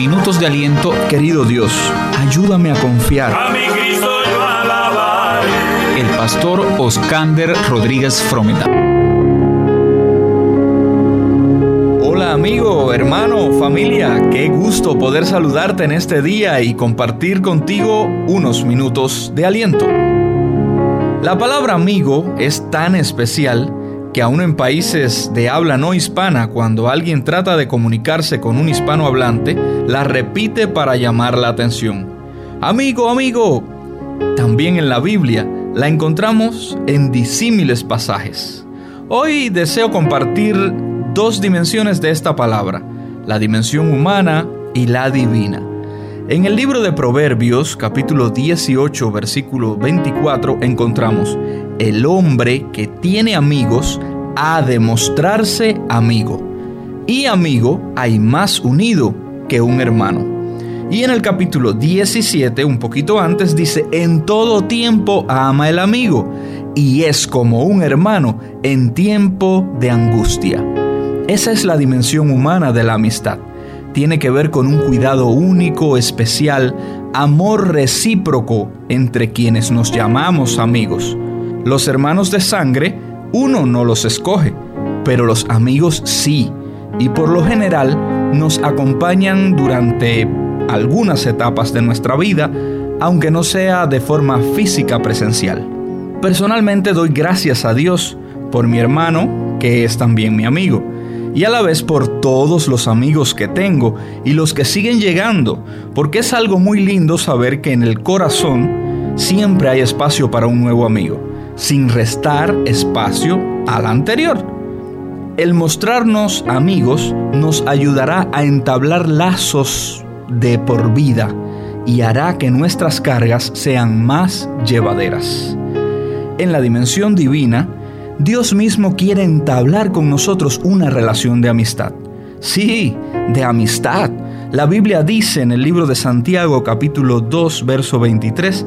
minutos de aliento. Querido Dios, ayúdame a confiar. A mi Cristo yo alabaré. El pastor Oscander Rodríguez Frometa. Hola amigo, hermano, familia, qué gusto poder saludarte en este día y compartir contigo unos minutos de aliento. La palabra amigo es tan especial que aún en países de habla no hispana, cuando alguien trata de comunicarse con un hispanohablante, la repite para llamar la atención. Amigo, amigo. También en la Biblia la encontramos en disímiles pasajes. Hoy deseo compartir dos dimensiones de esta palabra, la dimensión humana y la divina. En el libro de Proverbios, capítulo 18, versículo 24, encontramos, el hombre que tiene amigos ha de mostrarse amigo. Y amigo hay más unido que un hermano. Y en el capítulo 17, un poquito antes, dice, en todo tiempo ama el amigo y es como un hermano en tiempo de angustia. Esa es la dimensión humana de la amistad tiene que ver con un cuidado único, especial, amor recíproco entre quienes nos llamamos amigos. Los hermanos de sangre, uno no los escoge, pero los amigos sí, y por lo general nos acompañan durante algunas etapas de nuestra vida, aunque no sea de forma física presencial. Personalmente doy gracias a Dios por mi hermano, que es también mi amigo y a la vez por todos los amigos que tengo y los que siguen llegando, porque es algo muy lindo saber que en el corazón siempre hay espacio para un nuevo amigo, sin restar espacio al anterior. El mostrarnos amigos nos ayudará a entablar lazos de por vida y hará que nuestras cargas sean más llevaderas. En la dimensión divina, Dios mismo quiere entablar con nosotros una relación de amistad. Sí, de amistad. La Biblia dice en el libro de Santiago capítulo 2 verso 23,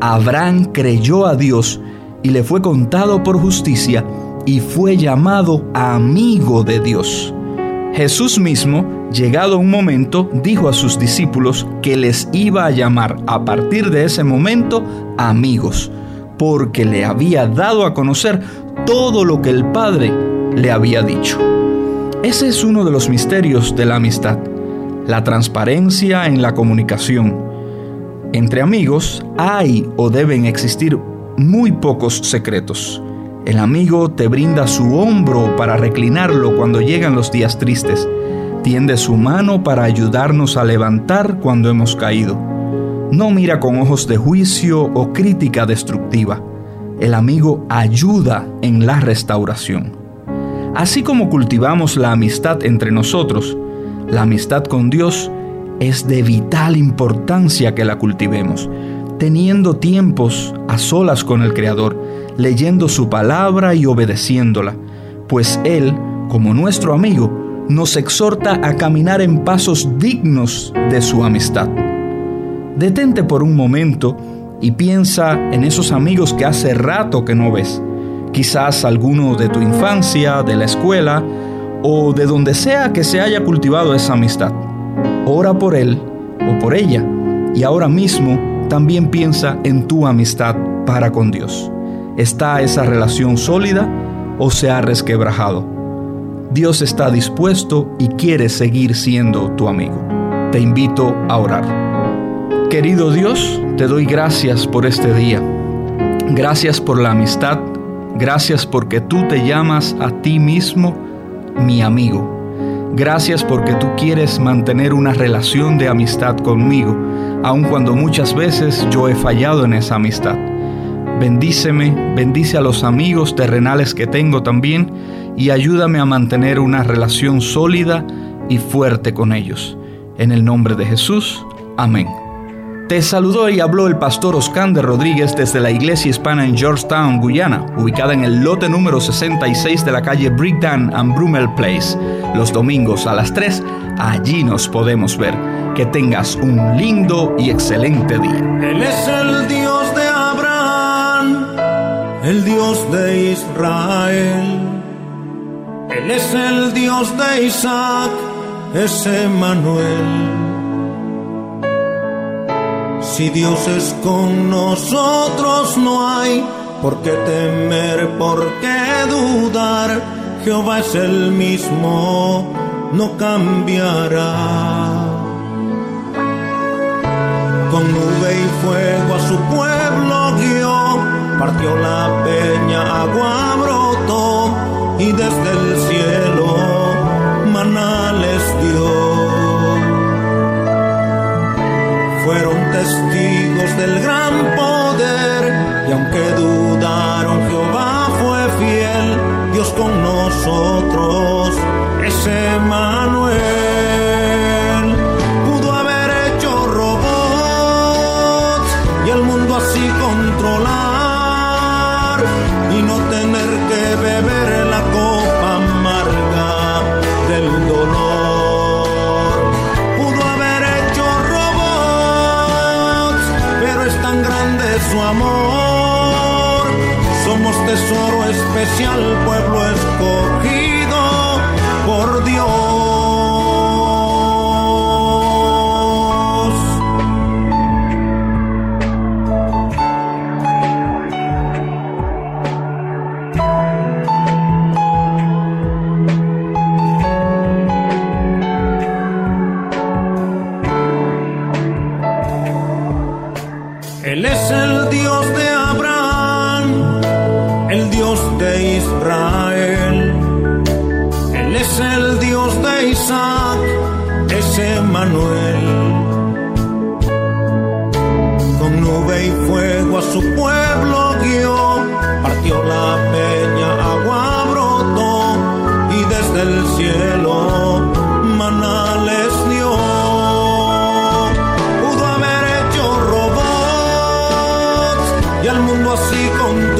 Abraham creyó a Dios y le fue contado por justicia y fue llamado amigo de Dios. Jesús mismo, llegado un momento, dijo a sus discípulos que les iba a llamar a partir de ese momento amigos, porque le había dado a conocer todo lo que el Padre le había dicho. Ese es uno de los misterios de la amistad, la transparencia en la comunicación. Entre amigos hay o deben existir muy pocos secretos. El amigo te brinda su hombro para reclinarlo cuando llegan los días tristes. Tiende su mano para ayudarnos a levantar cuando hemos caído. No mira con ojos de juicio o crítica destructiva el amigo ayuda en la restauración. Así como cultivamos la amistad entre nosotros, la amistad con Dios es de vital importancia que la cultivemos, teniendo tiempos a solas con el Creador, leyendo su palabra y obedeciéndola, pues Él, como nuestro amigo, nos exhorta a caminar en pasos dignos de su amistad. Detente por un momento y piensa en esos amigos que hace rato que no ves. Quizás alguno de tu infancia, de la escuela o de donde sea que se haya cultivado esa amistad. Ora por él o por ella y ahora mismo también piensa en tu amistad para con Dios. ¿Está esa relación sólida o se ha resquebrajado? Dios está dispuesto y quiere seguir siendo tu amigo. Te invito a orar. Querido Dios, te doy gracias por este día. Gracias por la amistad. Gracias porque tú te llamas a ti mismo mi amigo. Gracias porque tú quieres mantener una relación de amistad conmigo, aun cuando muchas veces yo he fallado en esa amistad. Bendíceme, bendice a los amigos terrenales que tengo también y ayúdame a mantener una relación sólida y fuerte con ellos. En el nombre de Jesús, amén. Te saludó y habló el pastor Oscar Rodríguez desde la iglesia hispana en Georgetown, Guyana, ubicada en el lote número 66 de la calle Brickdown and Brummel Place. Los domingos a las 3, allí nos podemos ver. Que tengas un lindo y excelente día. Él es el Dios de Abraham, el Dios de Israel. Él es el Dios de Isaac, es Emmanuel Si Dios es con nosotros no hay por qué temer, por qué dudar. Jehová es el mismo, no cambiará. Con nube y fuego a su pueblo guió, partió la peña, agua brotó y desde el cielo maná les dio. fueron testigos del gran poder y aunque dudaron Jehová fue fiel, Dios con nosotros es Emanuel. Pueblo escogido Isaac, es Emanuel. Con nube y fuego a su pueblo guió, partió la peña, agua brotó y desde el cielo maná les dio. Pudo haber hecho robots y al mundo así controlar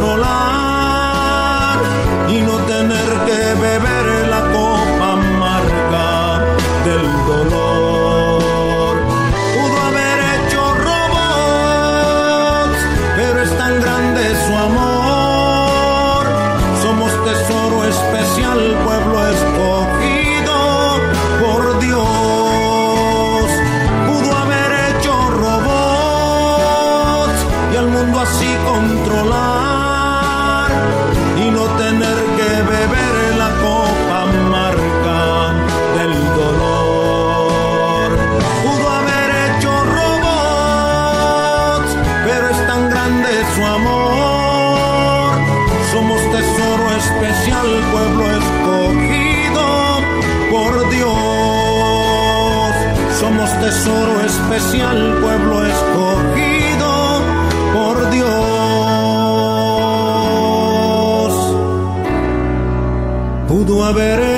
su amor. Somos tesoro especial, pueblo escogido por Dios. Somos tesoro especial, pueblo escogido por Dios. Pudo haber